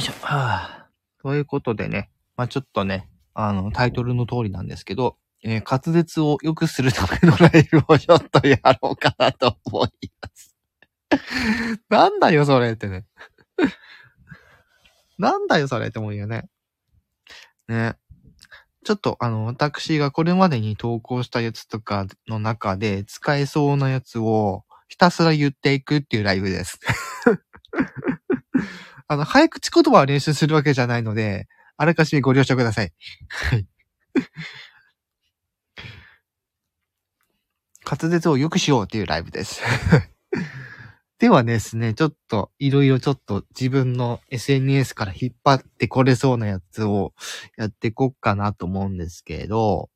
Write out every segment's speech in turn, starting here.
いしょ。はあ。ということでね、まあちょっとね、あの、タイトルの通りなんですけど、えー滑舌を良くするためのライブをちょっとやろうかなと思います。なんだよ、それってね。なんだよ、それって思うよね。ね。ちょっと、あの、私がこれまでに投稿したやつとかの中で使えそうなやつをひたすら言っていくっていうライブです。あの、早口言葉を練習するわけじゃないので、あらかじめご了承ください。はい。滑舌を良くしようっていうライブです。ではですね、ちょっと、いろいろちょっと自分の SNS から引っ張ってこれそうなやつをやっていこうかなと思うんですけど、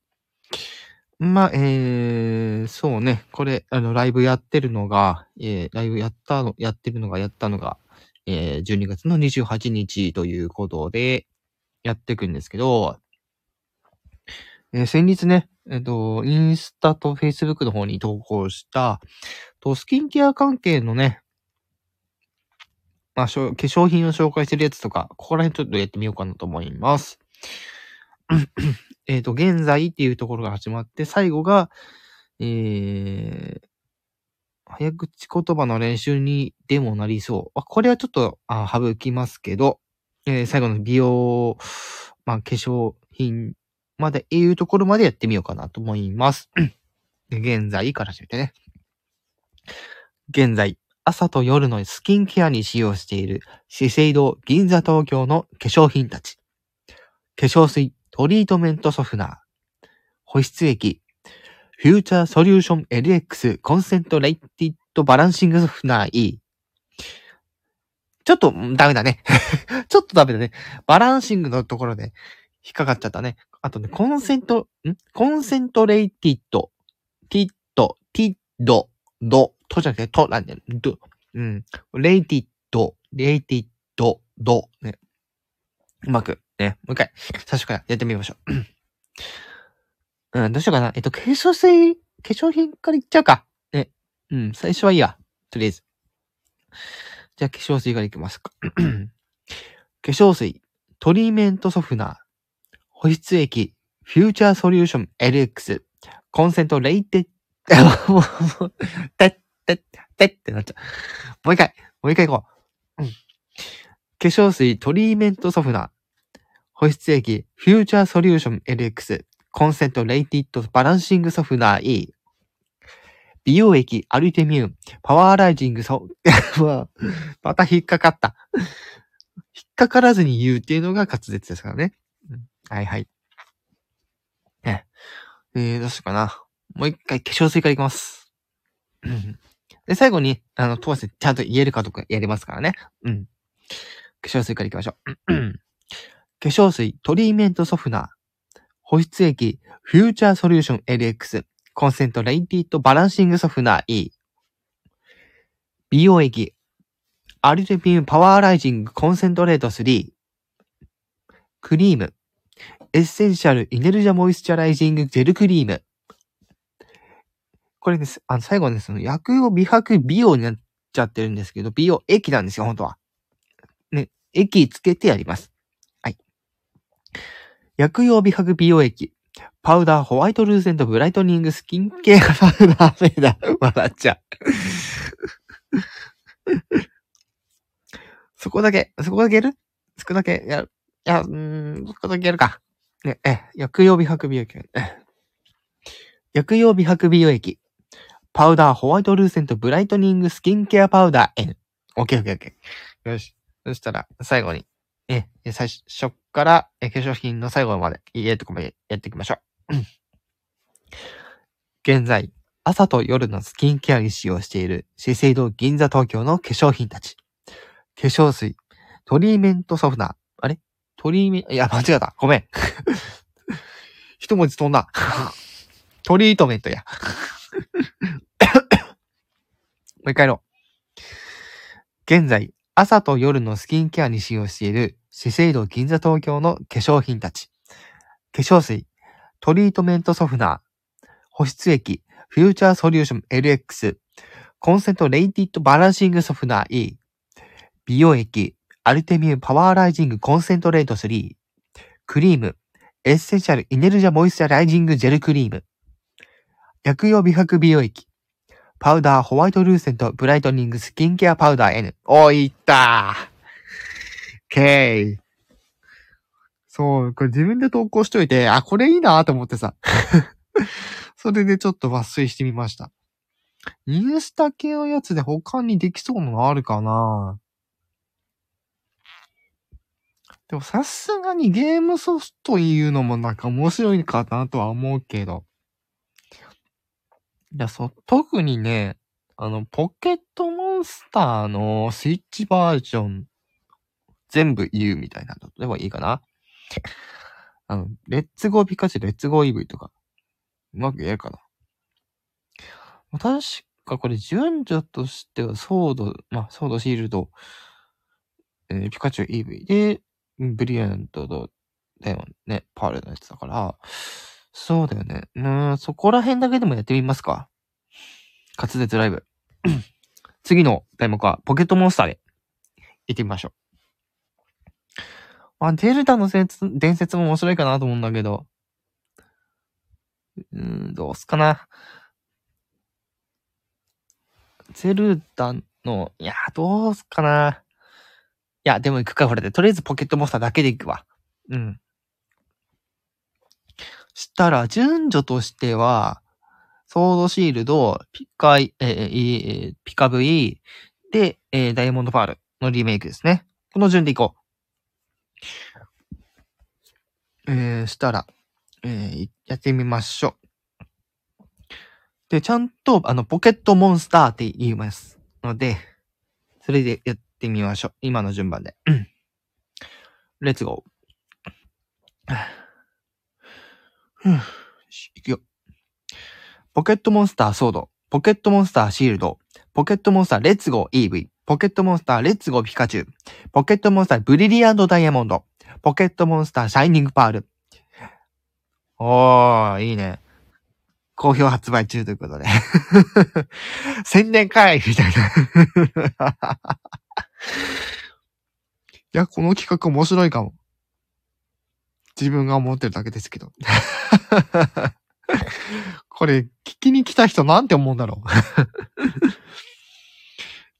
まあ、えー、そうね、これ、あの、ライブやってるのが、えー、ライブやったの、やってるのが、やったのが、えー、12月の28日ということで、やっていくんですけど、えー先日ね、えっ、と、インスタとフェイスブックの方に投稿した、と、スキンケア関係のね、まあ、化粧品を紹介してるやつとか、ここら辺ちょっとやってみようかなと思います。えっと、現在っていうところが始まって、最後が、えー、早口言葉の練習にでもなりそう。あこれはちょっと、あ省きますけど、えー最後の美容、まあ、化粧品まで、いうところまでやってみようかなと思います。で現在から始めてね。現在、朝と夜のスキンケアに使用している資生堂銀座東京の化粧品たち。化粧水、トリートメントソフナー、保湿液、フューチャーソリューション LX コンセントレイティッドバランシングソフナー E。ちょっと、ダメだね。ちょっとダメだね。バランシングのところで引っかかっちゃったね。あとね、コンセント、ん？コンセントレイティッド、ティッド、ティッド、ド、とじゃなくて、となんだよ。ド、うん。レイティッド、レイティッド、ド、ね。うまく、ね。もう一回、最初からやってみましょう。うん、どうしようかな。えっと、化粧水、化粧品からいっちゃうか。ね。うん、最初はいいや。とりあえず。じゃあ、化粧水からいきますか。化粧水、トリーメントソフナー、保湿液、フューチャーソリューション LX、コンセントレイテッ、もう、もうてっててってなっちゃう。もう一回、もう一回行こう。うん。化粧水、トリートメントソフナー、保湿液、フューチャーソリューション LX、コンセントレイティッドバランシングソフナー E、美容液、アルティミューン、パワーライジングソ、まあまた引っかかった。引っかからずに言うっていうのが滑舌ですからね。はいはい。ね。えー、どうしようかな。もう一回化粧水からいきます。で、最後に、あの、通してちゃんと言えるかとかやりますからね。うん。化粧水からいきましょう。化粧水、トリートメントソフナー、保湿液、フューチャーソリューション LX、コンセントレイティッドバランシングソフナー E、美容液、アルティミューンパワーライジングコンセントレート3、クリーム、エッセンシャルイネルジャモイスチャライジングジェルクリーム。これです。あの、最後はね、その薬用美白美容になっちゃってるんですけど、美容液なんですよ、本当は。ね、液つけてやります。薬用美白美容液。パウダーホワイトルーセントブライトニングスキンケアパウ ダーメーダー。笑っちゃう。そこだけ、そこだけやる？そこだけ？やる？いや、うーん、そこだけやるか。ね、え、薬用美白美容液。薬用美白美容液。パウダーホワイトルーセントブライトニングスキンケアパウダー N。オッケーオッケーオッケー。よし。そしたら、最後に、え、最初から、え、化粧品の最後まで、いいとこまでやっていきましょう。現在、朝と夜のスキンケアに使用している資生堂銀座東京の化粧品たち。化粧水、トリーメントソフナー。あれ？トリーメント、いや、間違えた。ごめん。一文字飛んだ。トリートメントや。もう一回やろう。現在、朝と夜のスキンケアに使用している資生堂銀座東京の化粧品たち。化粧水、トリートメントソフナー、保湿液、フューチャーソリューション LX、コンセントレイティッドバランシングソフナー E、美容液、アルティミューンパワーライジングコンセントレート3、クリーム、エッセンシャルイネルジャモイスチャライジングジェルクリーム、薬用美白美容液、パウダーホワイトルーセントブライトニングスキンケアパウダー N。おいったー。ケイ。そう、これ自分で投稿しといて、あ、これいいなと思ってさ。それでちょっと抜粋してみました。インスタ系のやつで他にできそうなのあるかな？でもさすがにゲームソフトいうのもなんか面白いかなとは思うけど。いや、そう、特にね、あの、ポケットモンスターのスイッチバージョン、全部言うみたいなのでもいいかな。あの、レッツゴーピカチュウ、レッツゴー イーブイ とか、うまく言えるかな。確かこれ順序としてはソード、まあ、ソードシールド、えー、ピカチュウ イーブイ で、ブリリアントと、だよね、パールのやつだから、そうだよね。うん、そこら辺だけでもやってみますか。滑舌ライブ。次の題目は、ポケットモンスターで、行ってみましょう。あ、デルタの伝説も面白いかなと思うんだけど、うん、どうすかな。ゼルダの、いや、どうすかな。いや、でも行くか、これで。とりあえずポケットモンスターだけで行くわ。うん。したら、順序としては、ソードシールド、ピカイ、えー、ピカ V、で、えー、ダイヤモンドパールのリメイクですね。この順でいこう。えー、したら、えー、やってみましょう。で、ちゃんと、あの、ポケットモンスターって言いますので、それでやってみましょう。今の順番で。レッツゴー。ふぅ、いくよ。ポケットモンスターソード、ポケットモンスターシールド、ポケットモンスターレッツゴー EV、ポケットモンスターレッツゴーピカチュウ、ポケットモンスターブリリアントダイヤモンド、ポケットモンスターシャイニングパール。おー、いいね。好評発売中ということで。宣伝会みたいな。いや、この企画面白いかも。自分が思ってるだけですけど。これ、聞きに来た人なんて思うんだろう。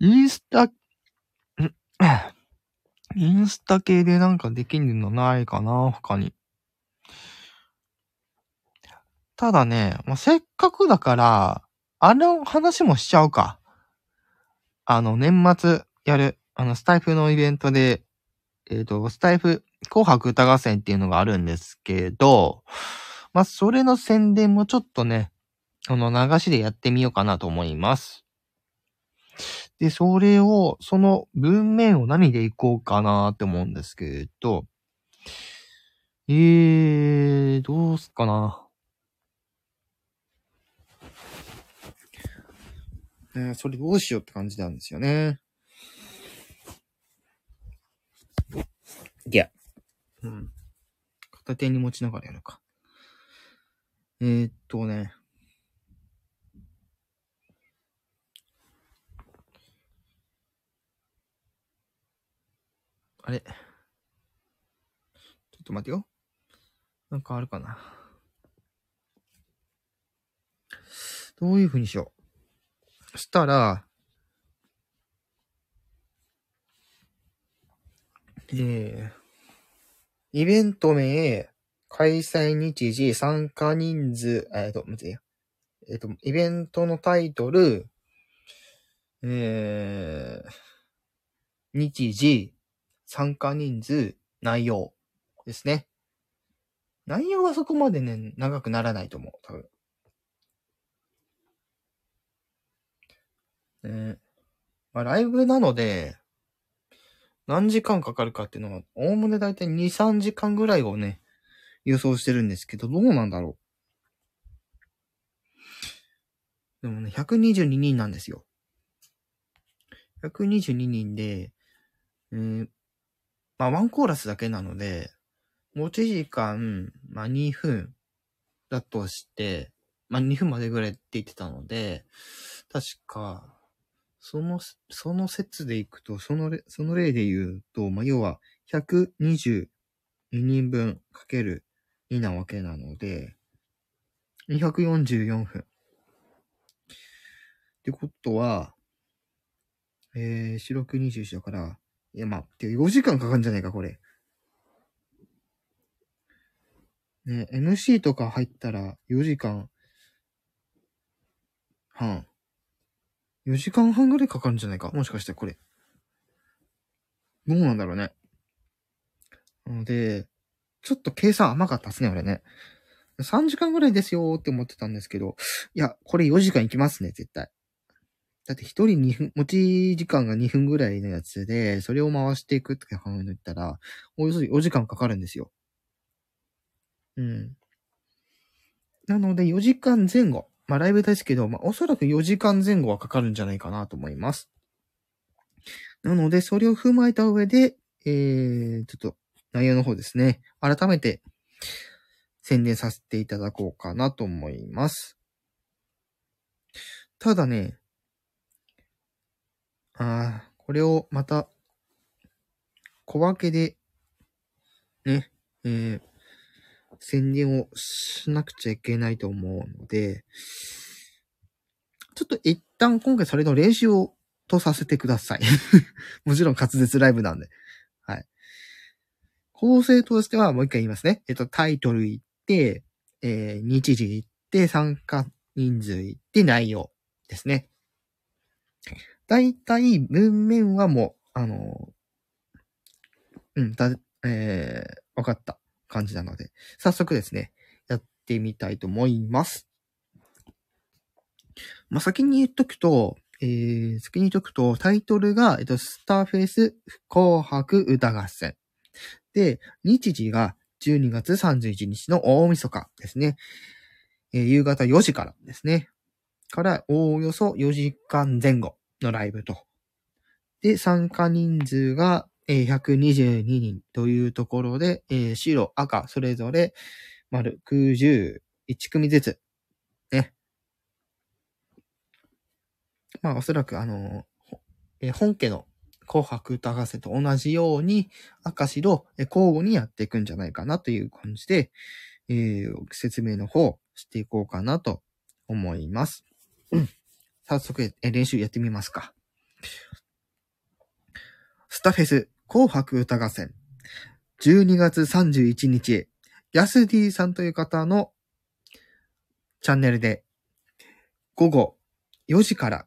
インスタ、インスタ系でなんかできるのないかな他に。ただね、まあ、せっかくだから、あの話もしちゃうか。あの、年末やる、あの、スタイフのイベントで、えっ、ー、と、スタイフ紅白歌合戦っていうのがあるんですけど、まあ、それの宣伝もちょっとね、あの、流しでやってみようかなと思います。で、それを、その文面を何でいこうかなって思うんですけど、えー、どうすっかな。えー、それどうしようって感じなんですよね。いや。うん。片手に持ちながらやるか。えー、っとね。あれ？ちょっと待てよ。なんかあるかな。どういう風にしよう。したら、えー、イベント名、開催日時、参加人数、えっ、と、むずいや。えっ、と、イベントのタイトル、えー、日時、参加人数、内容ですね。内容はそこまでね、長くならないと思う、多分。ねまあ、ライブなので、何時間かかるかっていうのは、おおむねだいたい2、3時間ぐらいをね、予想してるんですけど、どうなんだろう。でもね、122人なんですよ。122人で、えー、まあ、ワンコーラスだけなので、持ち時間、まあ、2分だとして、まあ、2分までぐらいって言ってたので、確か、その、その説でいくと、その、その例で言うと、まあ、要は、122人分かける2なわけなので、244分。ってことは、えー、四六二十四だから、いや、まあ、て4時間かかるんじゃないか、これ。ね、MC とか入ったら4時間半。4時間半ぐらいかかるんじゃないか？もしかしてこれ。どうなんだろうね。なので、ちょっと計算甘かったっすね、俺ね。3時間ぐらいですよーって思ってたんですけど、いや、これ4時間いきますね、絶対。だって1人2分、持ち時間が2分ぐらいのやつで、それを回していくって考えたら、およそ4時間かかるんですよ。うん。なので4時間前後。まあライブですけど、まあおそらく4時間前後はかかるんじゃないかなと思います。なので、それを踏まえた上で、えー、ちょっと内容の方ですね。改めて宣伝させていただこうかなと思います。ただね、ああ、これをまた小分けで、ね、えー、宣伝をしなくちゃいけないと思うので、ちょっと一旦今回それの練習をとさせてください。もちろん滑舌ライブなんで。はい。構成としてはもう一回言いますね。えっと、タイトル言って、えー、日時言って、参加人数言って、内容ですね。だいたい文面はもう、あのうん、だ、えー、わかった。感じなので、早速ですね、やってみたいと思います。まあ、先に言っとくと、えー、先に言っとくと、タイトルが、えっと、スターフェイス紅白歌合戦。で、日時が12月31日の大晦日ですね。えー、夕方4時からですね。から、おおよそ4時間前後のライブと。で、参加人数がえ122人というところで、え白、赤、それぞれ、丸、空十、1組ずつ、ね。まあ、おそらく、あの、え本家の紅白歌合戦と同じように、赤白、え交互にやっていくんじゃないかなという感じで、えー、説明の方していこうかなと思います。うん。早速、え練習やってみますか。スタフェス紅白歌合戦。12月31日、ヤスディさんという方のチャンネルで午後4時から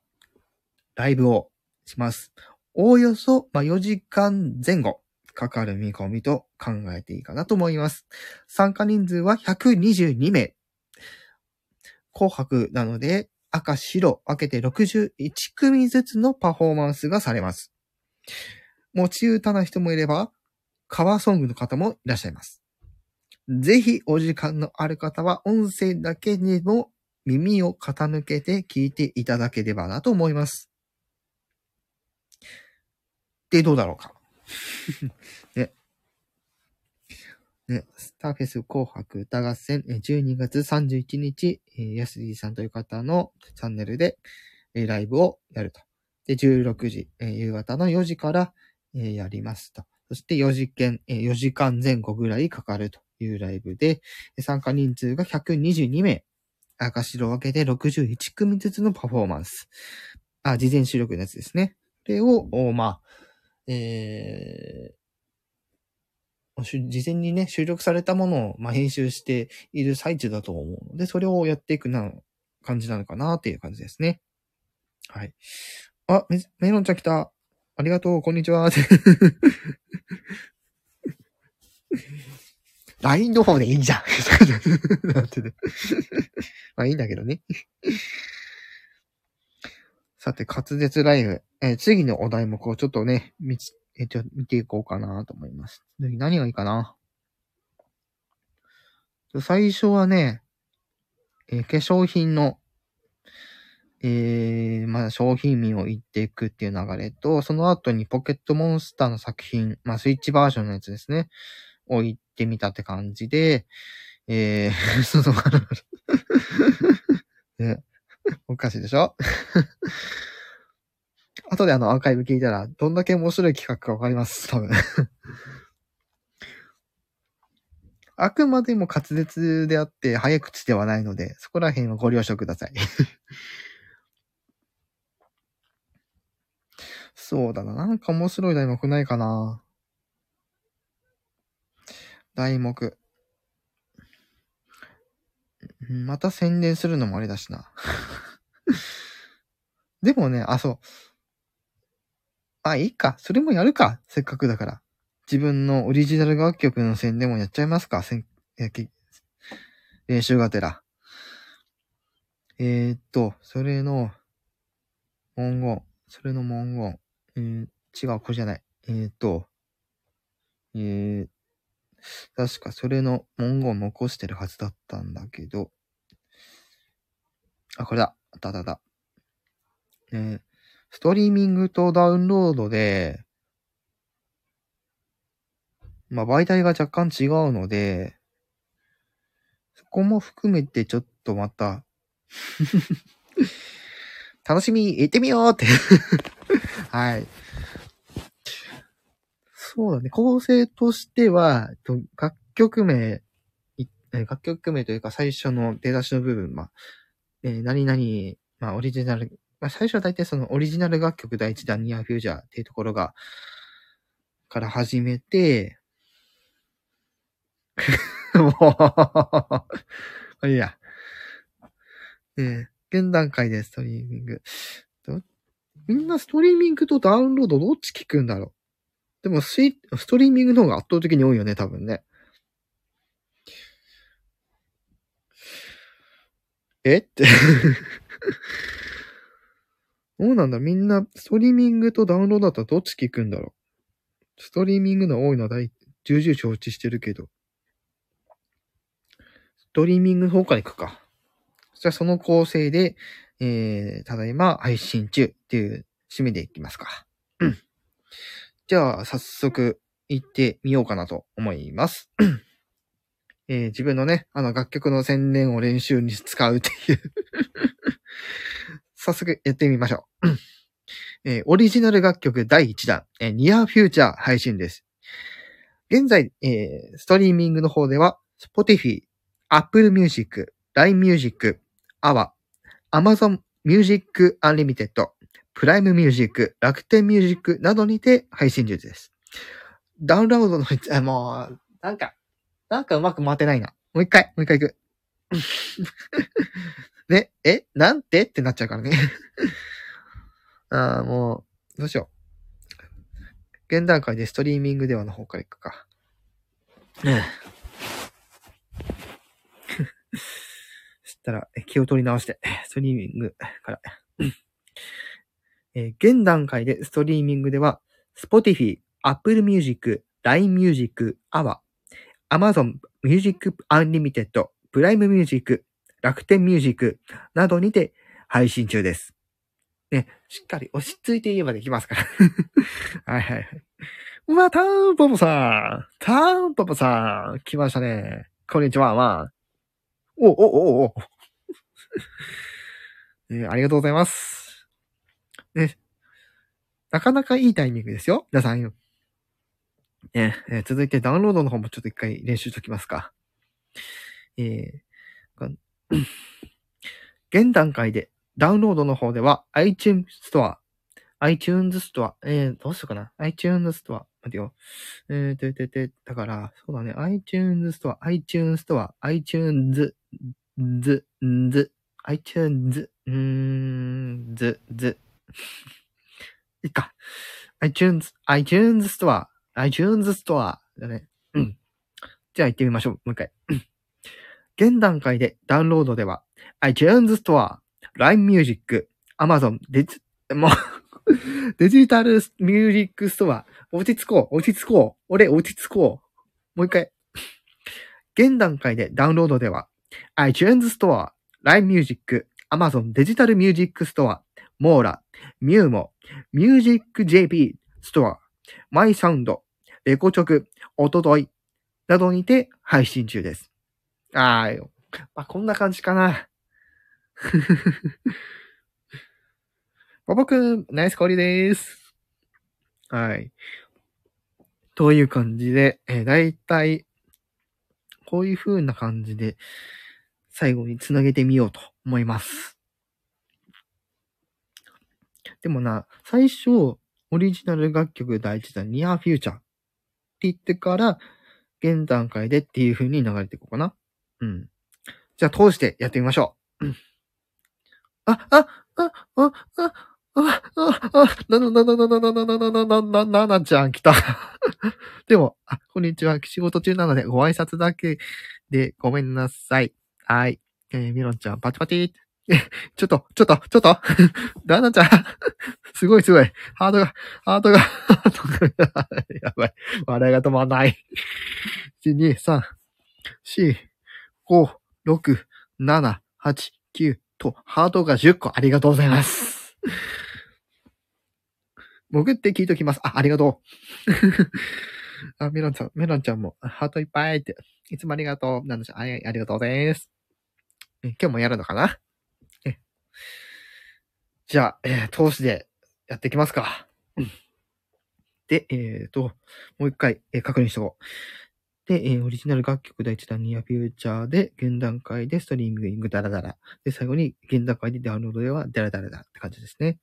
ライブをします。おおよそ、ま4時間前後かかる見込みと考えていいかなと思います。参加人数は122名。紅白なので赤白分けて61組ずつのパフォーマンスがされます。持ち歌な人もいれば、カバーソングの方もいらっしゃいます。ぜひお時間のある方は音声だけにも耳を傾けて聞いていただければなと思います。で、どうだろうか。ね。ね、スターフェス紅白歌合戦、12月31日、ヤスディさんという方のチャンネルで、ライブをやると。で、16時、夕方の4時から、えやりますと。そして4時間、え4時間前後ぐらいかかるというライブで、参加人数が122名。赤白分けで61組ずつのパフォーマンス。あ、事前収録のやつですね。これを、まあ、えー、事前にね、収録されたものを、まあ、編集している最中だと思うので、それをやっていくな、感じなのかなっていう感じですね。はい。あ、メメロンちゃん来た。ありがとう、こんにちは。LINE の方でいいんじゃん。なんてね。まあいいんだけどね。さて、滑舌ライブ。えー、次のお題目をちょっとね、見つ、えー、ちょ見ていこうかなと思います。何がいいかな？最初はね、えー、化粧品のえー、まあ、商品名を言っていくっていう流れと、その後にポケットモンスターの作品、まあ、スイッチバージョンのやつですね、を言ってみたって感じで、えー、その、ね、おかしいでしょ？後であのアーカイブ聞いたら、どんだけ面白い企画かわかります、多分。あくまでも滑舌であって、早口ではないので、そこら辺はご了承ください。そうだな。なんか面白い題目ないかな。題目。また宣伝するのもあれだしな。でもね、あ、そう。あ、いいか。それもやるか。せっかくだから。自分のオリジナル楽曲の宣伝もやっちゃいますか。せんえき練習がてら。えー、っと、それの文言。それの文言。えー、違う、これじゃない。えー、っと、えー、確かそれの文言を残してるはずだったんだけど、あ、これだ。あったあったあった。えーストリーミングとダウンロードで、まあ媒体が若干違うので、そこも含めてちょっとまた、楽しみ、行ってみようって。はい。そうだね。構成としては、楽曲名、楽曲名というか最初の出だしの部分、まあ、えー何々、まあ、オリジナル、まあ、最初は大体そのオリジナル楽曲第一弾ニアフュージャーっていうところが、から始めて、もう、いいや。えー現段階でストリーミング。みんなストリーミングとダウンロードどっち聞くんだろう？でもスイ、ストリーミングの方が圧倒的に多いよね、多分ね。え？って。どうなんだ？みんな、ストリーミングとダウンロードだったらどっち聞くんだろう？ストリーミングの多いのは大、重々承知してるけど。ストリーミングの方から行くか。じゃあその構成で、えー、ただいま配信中っていう締めでいきますか。うん。じゃあ、早速行ってみようかなと思います。えー自分のね、あの楽曲の宣伝を練習に使うっていう。早速やってみましょう。えーオリジナル楽曲第1弾、えー、Near Future 配信です。現在、えーストリーミングの方では、Spotify、Apple Music、LINE Music、AWA、Amazon Music Unlimited、プライムミュージック、楽天ミュージックなどにて配信中です。ダウンロードの、あもう、なんか、なんかうまく回ってないな。もう一回、もう一回行く。ね、えなんて？ってなっちゃうからね。ああ、もう、どうしよう。現段階でストリーミングではの方から行くか。たら、気を取り直して、ストリーミングから。えー現段階でストリーミングでは、Spotify、Apple Music、LINE Music、AWA、Amazon Music Unlimited、プライムミュージック、楽天ミュージックなどにて配信中です。ね、しっかり落ち着いて言えばできますから。はいはいはい。うわ、タンポポさんターンポポさん来ましたね。こんにちは、まあ。お、お、お、お。ね ありがとうございます。ね。なかなかいいタイミングですよ。皆さんよ。ね、えー続いてダウンロードの方もちょっと一回練習しときますか。えーが 現段階でダウンロードの方では iTunes Store、iTunes Store、えー、どうしようかな iTunes Store、待てよ。えー、ててて、だから、そうだね、iTunes Store、iTunes Store、iTunes、ず、んず、iTunes、うーん、ず、ず。いいか。iTunes、iTunes Store、iTunes Store だね。うん。じゃあ行ってみましょう。もう一回。現段階でダウンロードでは、iTunes Store、LINE Music、Amazon、デジ、もう、デジタルミュージックストア、落ち着こう、落ち着こう、俺落ち着こう。もう一回。現段階でダウンロードでは、iTunes Store、LINE Music、Amazon デジタルミュージックストア、モーラ、ミューモ、Music JP ストア、マイサウンド、レコチョク、おととい、などにて配信中です。あー。まあ、こんな感じかな。ボボくん、ナイス氷でーす。はい。という感じで、えー、だいたい、こういう風な感じで、最後につなげてみようと思います。でもな、最初、オリジナル楽曲第一弾、ニアフューチャーって言ってから、現段階でっていう風に流れていこうかな。うん。じゃあ通してやってみましょう。あ、あ、あ、あ、あ、あ、あ、あ、な、な、な、な、な、な、な、な、な、な、な、な、なちゃん来た。でも、あ、こんにちは。仕事中なのでご挨拶だけでごめんなさい。はい。えー、ミロンちゃん、パチパチ。え、ちょっと、ちょっと、ちょっと。ダーナちゃん。すごいすごい。ハートが、ハートが、ハートが、やばい。笑いが止まんない。1、2、3、4、5、6、7、8、9と、ハートが10個ありがとうございます。潜って聞いときます。あ、ありがとう。あ、メロンちゃん、メロンちゃんも、ハートいっぱいって。いつもありがとう。なんでしょう。ありがとうです。今日もやるのかな？じゃあ、えー、通しでやっていきますか。で、えっ、ー、と、もう一回、えー、確認しとこう。で、えー、オリジナル楽曲第一弾ニアフューチャーで、現段階でストリーミングダラダラ。で、最後に現段階でダウンロードではダラダラだって感じですね。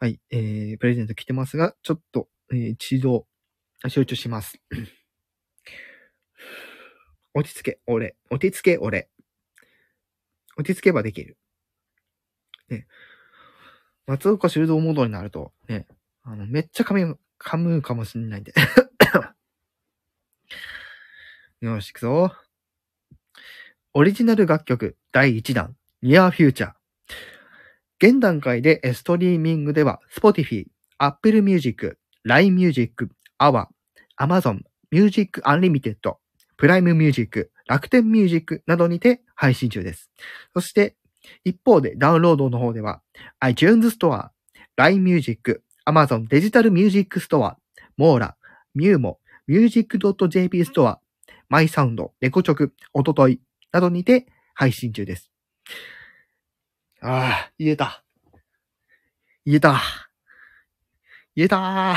はい、えー、プレゼント来てますが、ちょっと、えー、一度、集中します。落ち着け、俺。落ち着け、俺。落ち着けばできる。ね。松岡修造モードになると、ね、あの、めっちゃ噛む、噛むかもしんないんで。よし、行くぞ。オリジナル楽曲第1弾、Near Future。現段階でストリーミングでは、Spotify、Apple Music、LINE Music、Hour、Amazon、Music Unlimited、Prime Music、楽天 Music などにて配信中です。そして、一方でダウンロードの方では、iTunes Store、LINE Music、Amazon デジタルミュージックストア、モーラ、ミューモ、music.jp ストア、マイサウンド、レコチョク、おとといなどにて配信中です。ああ、言えた。言えた。言えた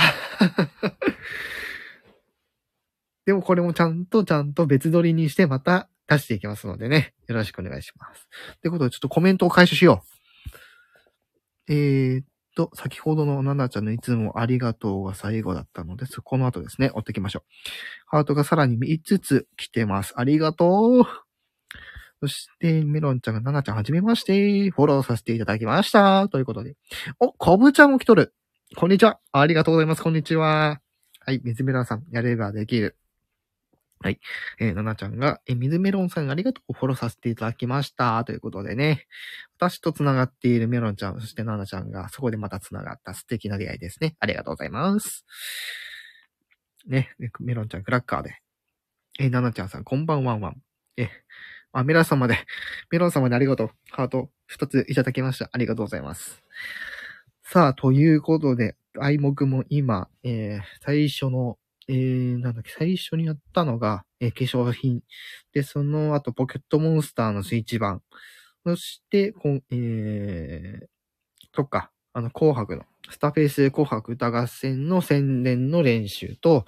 でもこれもちゃんとちゃんと別撮りにしてまた出していきますのでね。よろしくお願いします。ということでちょっとコメントを回収しよう。えー、っと、先ほどのナナちゃんのいつもありがとうが最後だったので、そこの後ですね、追っていきましょう。ハートがさらに5つ来てます。ありがとう。そして、メロンちゃんがナナちゃんはじめまして、フォローさせていただきました。ということで。お、コブちゃんも来とる。こんにちは。ありがとうございます。こんにちは。はい、水メロンさん、やればできる。はい。えー、ななちゃんが、えー、水メロンさんありがとうフォローさせていただきました。ということでね。私と繋がっているメロンちゃん、そしてななちゃんがそこでまた繋がった素敵な出会いですね。ありがとうございます。ね、メロンちゃんクラッカーで。えー、ななちゃんさん、こんばんはんわん。えー、あ、メロン様で、メロン様でありがとう。ハート二ついただきました。ありがとうございます。さあ、ということで、愛目も今、えー、最初のえー、なんだっけ、最初にやったのが、えー、化粧品。で、その後、ポケットモンスターのスイッチ版。そして、こん、えー、そっか、あの、紅白の、スタフェイス紅白歌合戦の宣伝の練習と、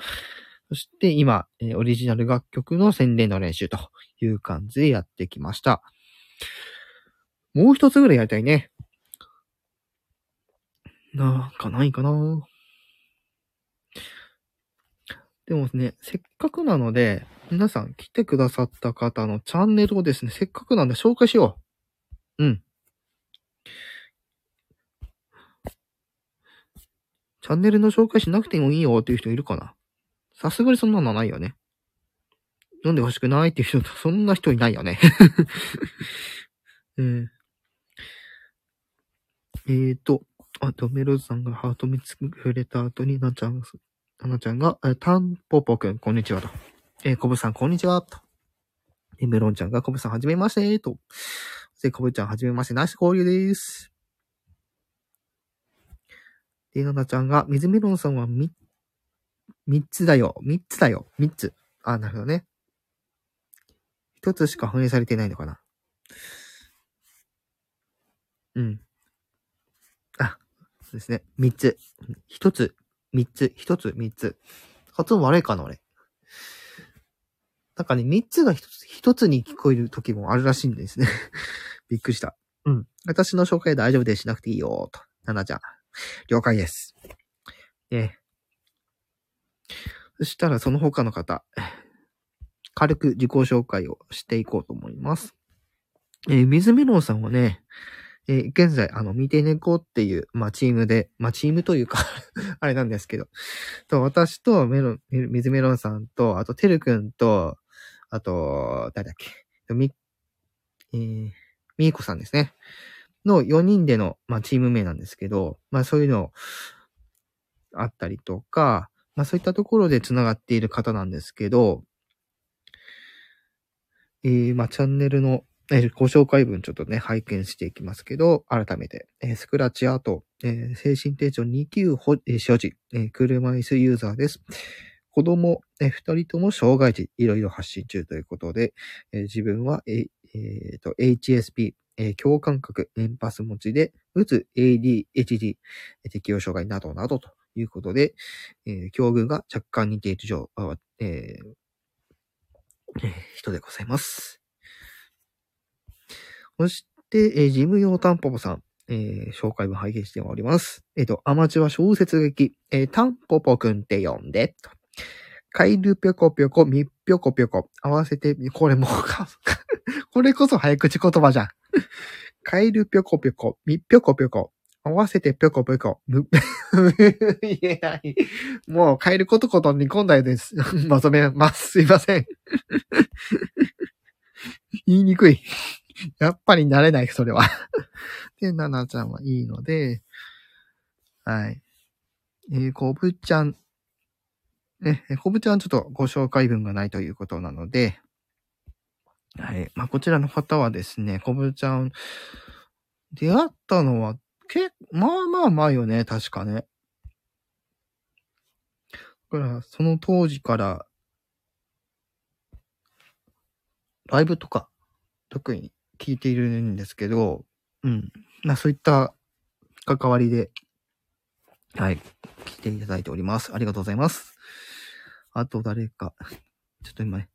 そして今、えー、オリジナル楽曲の宣伝の練習という感じでやってきました。もう一つぐらいやりたいね。なんかないかなでもね、せっかくなので、皆さん来てくださった方のチャンネルをですね、せっかくなんで紹介しよう。うん。チャンネルの紹介しなくてもいいよっていう人いるかな？さすがにそんなのないよね。飲んでほしくないっていう人、そんな人いないよね。うん。えーと、あと、メロズさんがハート見つくれた後になっちゃうんです。ななちゃんが、タンポポくん、こんにちはと。えー、コブさん、こんにちはと。えメロンちゃんが、コブさん、はじめましてと。で、コブちゃん、はじめまして、ナイス交流です。で、ななちゃんが、水メロンさんはみ、三つだよ。三つだよ。三つ。あ、なるほどね。一つしか反映されてないのかな。うん。あ、そうですね。三つ。一つ、三つ、一つ、三つ。発音悪いかな、俺。なんかね、三つが一つ、一つに聞こえる時もあるらしいんですね。びっくりした。うん。私の紹介大丈夫でしなくていいよ、と。ななちゃん。了解です。ね。そしたらその他の方、軽く自己紹介をしていこうと思います。えー水メロンさんはね、えー現在、あの、見て猫っていう、まあ、チームで、まあ、チームというか、あれなんですけど、と、私とメロン、水メロンさんと、あと、てるくんと、あと、誰だっけ、み、えー、みーこさんですね。の4人での、まあ、チーム名なんですけど、まあ、そういうのあったりとか、まあ、そういったところで繋がっている方なんですけど、えー、まあ、チャンネルの、えーご紹介文ちょっとね、拝見していきますけど、改めて、えースクラッチアート、えー精神低調2級保、えー所持、えー車椅子ユーザーです。子供、えー二人とも障害児、いろいろ発信中ということで、えー自分は、えーえーと、HSP、えー共感覚、年パス持ちで、うつ、ADHD、適応障害などなどということで、えー境遇が若干似ている上、人でございます。そして、えー事務用タンポポさん、えー紹介文拝見しております。えっ、と、アマチュア小説劇、えータンポポくんって呼んで、とカイルぴょこぴょこ、みっぴょこぴょこ、合わせて、これもうか、これこそ早口言葉じゃん。カエルぴょこぴょこ、みぴょこぴょこ、合わせてぴょこぴょこ、む、言えない。もう、カエルことこと煮込んだようです。まとめます。すいません。言いにくい。やっぱり慣れない、それは。で、ななちゃんはいいので、はい。えー、こぶちゃん。ね、えこぶちゃんちょっとご紹介文がないということなので、はい。まあ、こちらの方はですね、こぶちゃん、出会ったのは、け、まあまあ前よね、確かね。だから、その当時から、ライブとか、特に聞いているんですけど、うん。まあそういった関わりで、はい、聞いていただいております。ありがとうございます。あと誰か、ちょっと今ね、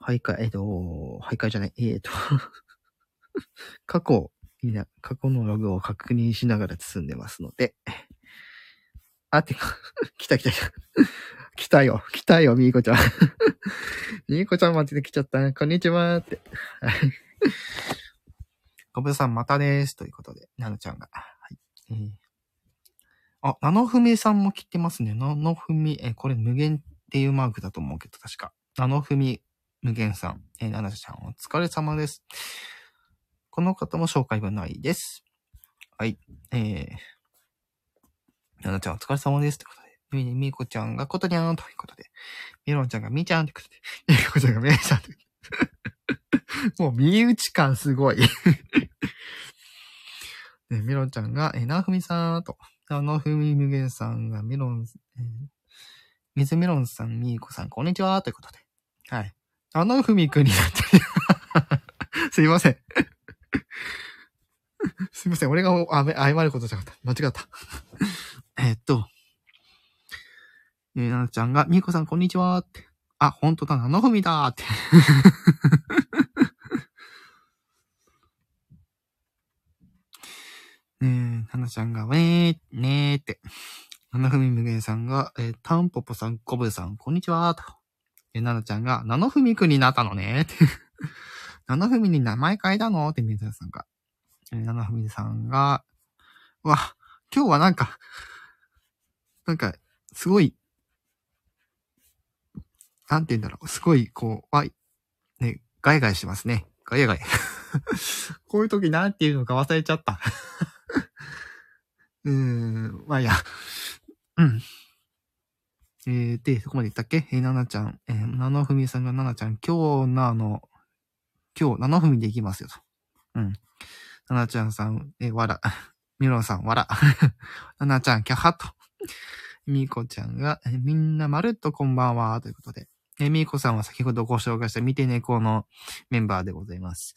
徘徊、えっ、と、徘徊じゃない、えっ、と、過去、みんな、過去のログを確認しながら進んでますので、あ、てか、来た来た来た。来たよ、来たよ、みーこちゃん。みーこちゃん待ちで来ちゃった。こんにちはって。はい。ごぶさんまたです。ということで、なのちゃんが。はい。えー、あ、なのふみさんも来てますね。なのふみ、えーこれ無限っていうマークだと思うけど、確か。なのふみ無限さん。えー、ななちゃんお疲れ様です。この方も紹介文ないです。はい。えー、ななちゃんお疲れ様です。ということで。み、みこちゃんがことにゃんということで。みろんちゃんがみーちゃんということで。みこちゃんがみーちゃんということで。もう、身内感すごい。ね、メロンちゃんが、えー、なふみさんと、なのふみむげさんがメロン、えー、水メロンさん、みーこさん、こんにちはということで。はい。なのふみくんになってる。すいません。すいません。俺があ謝ることじゃなかった。間違った。えっと、えー、ななちゃんが、みーこさん、こんにちはって。あ、ほんとだ、なのふみだーって。ねえ、ななちゃんが、ウェー、ねーって。ななふみむげんさんが、えーたんぽぽさん、こぶさん、こんにちはと。えーななちゃんが、なのふみくんになったのねって。ななふみに名前変えたのって、みずさんが。えーななふみさんが、わ、今日はなんか、なんか、すごい、なんて言うんだろう、すごい、こう、わい、ね、ガイガイしてますね。ガイガイ。こういう時なんて言うのか忘れちゃった。うーん、まあいいや。うん。えー、で、そこまで言ったっけ？えー、ななちゃん、えー、ななふみさんがななちゃん、今日のあの、今日、ななふみでいきますよと。うん。ななちゃんさん、えー、わら。みろんさん、わら。ななちゃん、キャハと。みーこちゃんが、えーみんなまるっとこんばんは、ということで。えーみーこさんは先ほどご紹介した見て猫のメンバーでございます。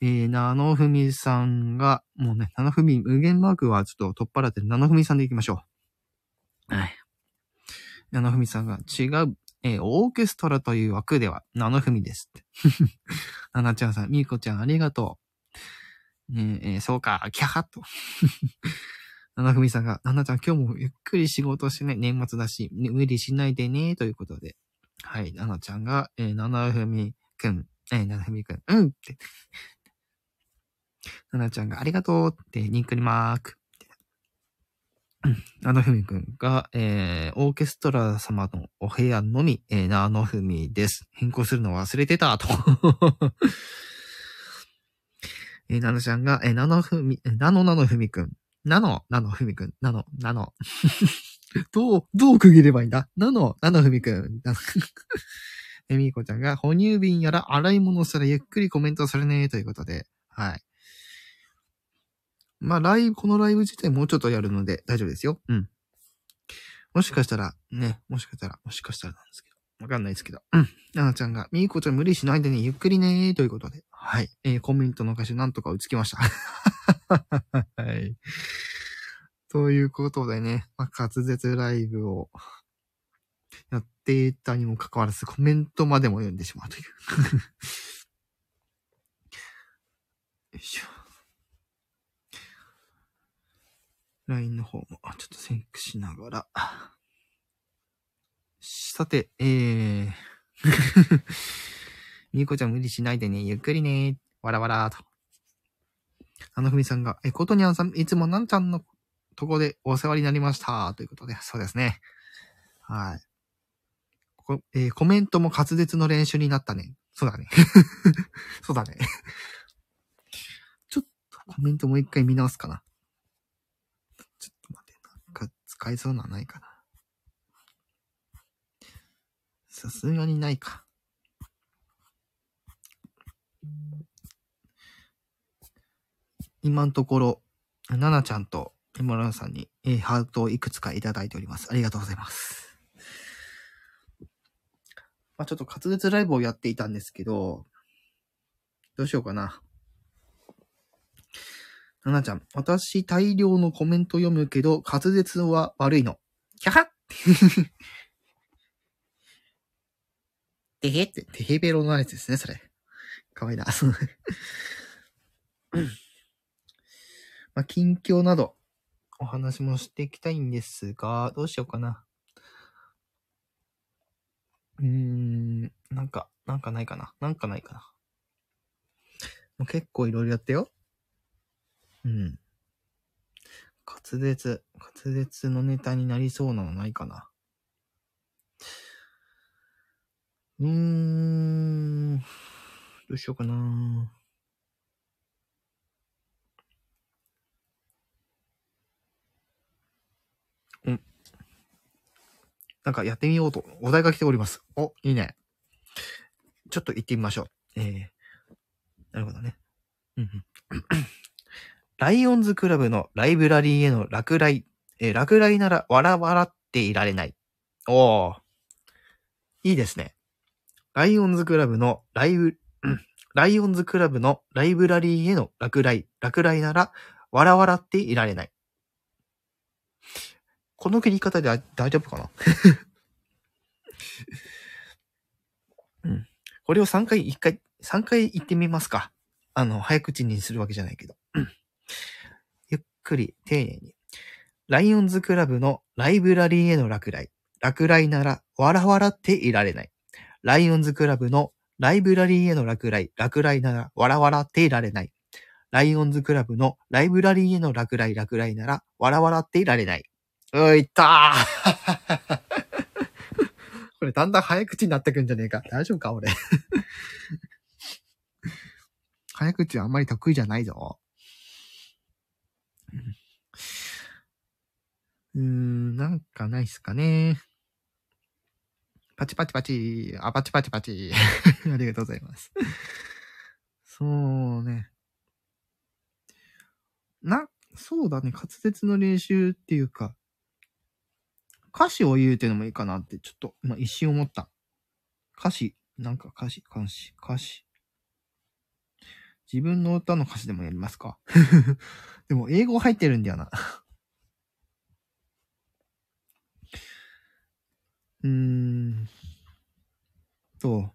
えー、なのふみさんが、もうね、なのふみ、無限マークはちょっと取っ払って、なのふみさんで行きましょう。はい。なのふみさんが、違う、えー、オーケストラという枠では、なのふみですって。ななちゃんさん、みーこちゃんありがとう。ねえー、そうか、キャハッと。ななふみさんが、ななちゃん今日もゆっくり仕事してね、年末だし、無理しないでね、ということで。はい、ななちゃんが、えー、ななふみくん、えー、ななふみくん、うんって。ななちゃんがありがとうって、ニンクリマーク。なのふみくんが、えー、オーケストラ様のお部屋のみ、えー、なのふみです。変更するの忘れてた、と。えー、なのちゃんが、えー、なのふみ、なのなのふみくん。なの、なのふみくん。なの、なの。どう、どう区切ればいいんだ？なの、なのふみくん。えみーこちゃんが、哺乳瓶やら洗い物したらゆっくりコメントされねえということで、はい。まあ、ライブ、このライブ自体もうちょっとやるので大丈夫ですよ。うん。もしかしたら、ね、もしかしたら、もしかしたらなんですけど。わかんないですけど。うん。ななちゃんが、みーこちゃん無理しないでね、ゆっくりねーということで。はい。えー、コメントの歌詞なんとか打ちつけました。はい。ということでね、まあ、滑舌ライブをやっていたにもかかわらず、コメントまでも読んでしまうという。よいしょ。LINE の方も、ちょっと先駆しながら。さて、えー、みーこちゃん無理しないでね、ゆっくりね、わらわらと。あのふみさんが、え、ことにゃんさん、いつもなんちゃんのとこでお世話になりました。ということで、そうですね。はい。こえー、コメントも滑舌の練習になったね。そうだね。そうだね。ちょっとコメントもう一回見直すかな。ちょっと待って、なんか使えそうなのないかな。さすがにないか。今のところ、ななちゃんとエモランさんに、えー、ハートをいくつかいただいております。ありがとうございます。まあ、ちょっと滑舌ライブをやっていたんですけど、どうしようかな。ななちゃん、私大量のコメント読むけど、滑舌は悪いの。キャハッてへって、てへべろのやつですね、それ。かわいいな。まあ、近況など、お話もしていきたいんですが、どうしようかな。うーん、なんか、なんかないかな。なんかないかな。もう結構いろいろやってよ。うん。滑舌、滑舌のネタになりそうなのないかな。うーん。どうしようかな。うん。なんかやってみようと、お題が来ております。お、いいね。ちょっと行ってみましょう。えー、なるほどね。うんうん。ライオンズクラブのライブラリーへの落雷。えー、落雷なら笑笑っていられない。おー。いいですね。ライオンズクラブのライブ、ライオンズクラブのライブラリーへの落雷。落雷なら笑笑っていられない。この切り方で大丈夫かな？うん。これを3回、1回、3回言ってみますか。あの、早口にするわけじゃないけど。ゆっくり、丁寧に。ライオンズクラブのライブラリーへの落雷。落雷なら、笑笑っていられない。ライオンズクラブのライブラリーへの落雷。落雷なら、笑笑っていられない。ライオンズクラブのライブラリーへの落雷。落雷なら、笑笑っていられない。うんいったー これだんだん早口になってくんじゃねえか。大丈夫か俺 早口はあんまり得意じゃないぞ。うーん、なんかないっすかね。パチパチパチ。あ、パチパチパチ。ありがとうございます。そうね。な、そうだね。滑舌の練習っていうか、歌詞を言うっていうのもいいかなって、ちょっと、まあ、一瞬思った。歌詞、なんか歌詞、歌詞、歌詞。自分の歌の歌詞でもやりますか でも、英語入ってるんだよな。うーん。と、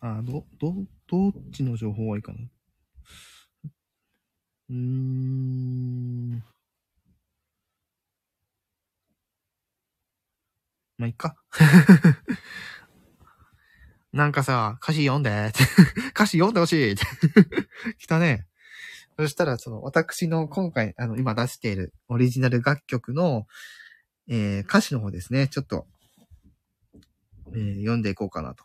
あ、ど、ど、どっちの情報がいいかな。うーん。まあ、いっか。なんかさ、歌詞読んで。歌詞読んでほしい。来たね。そしたら、その、私の今回、あの、今出しているオリジナル楽曲の、えー、歌詞の方ですね。ちょっと、えー、読んでいこうかなと。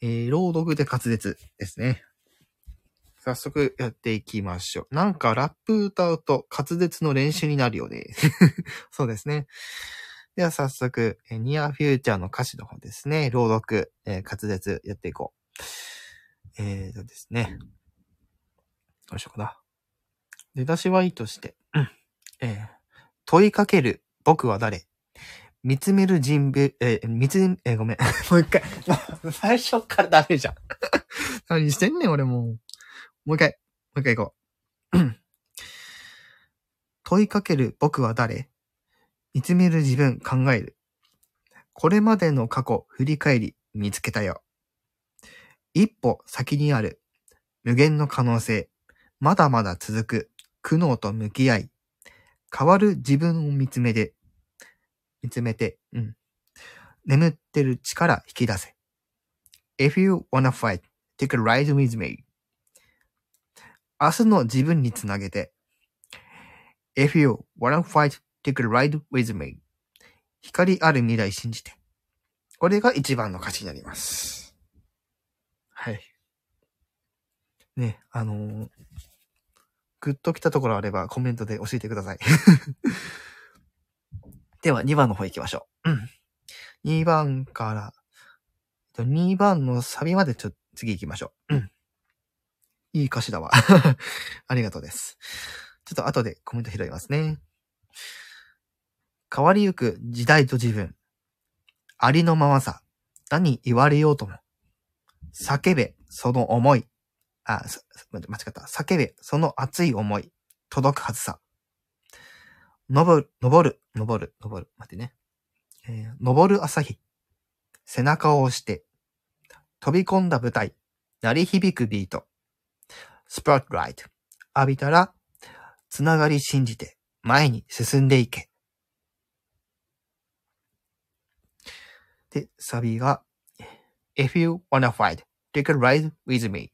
えー、朗読で滑舌ですね。早速やっていきましょう。なんかラップ歌うと滑舌の練習になるよね。そうですね。では早速、え、ニアフューチャーの歌詞の方ですね。朗読、えー、滑舌やっていこう。えーとですね。どうしようかな。出だしはいいとして、えー、問いかける僕は誰？見つめる人物、えー、見つ、えー、ごめん。もう一回。最初からダメじゃん。何してんねん、俺もう。もう一回。もう一回行こう。問いかける僕は誰？見つめる自分考える。これまでの過去振り返り見つけたよ。一歩先にある無限の可能性。まだまだ続く苦悩と向き合い。変わる自分を見つめて、見つめて、うん。眠ってる力引き出せ。If you wanna fight, take a ride with me. 明日の自分につなげて。If you wanna fight, take a ride with me. 光ある未来信じて。これが一番の歌詞になります。はい。ね、あのー、グッと来たところあればコメントで教えてください。では、2番の方行きましょう。うん。2番から、2番のサビまでちょ、次行きましょう。うん。いい歌詞だわ。ありがとうです。ちょっと後でコメント拾いますね。変わりゆく時代と自分。ありのままさ。何言われようとも。叫べ、その思い。あ、間違った。叫べ、その熱い思い。届くはずさ。登る、登る、登る、登る。待ってね。えー、登る朝日。背中を押して。飛び込んだ舞台。鳴り響くビート。スポットライト。浴びたら、つながり信じて、前に進んでいけ。で、サビが、If you wanna fight, take a ride with me.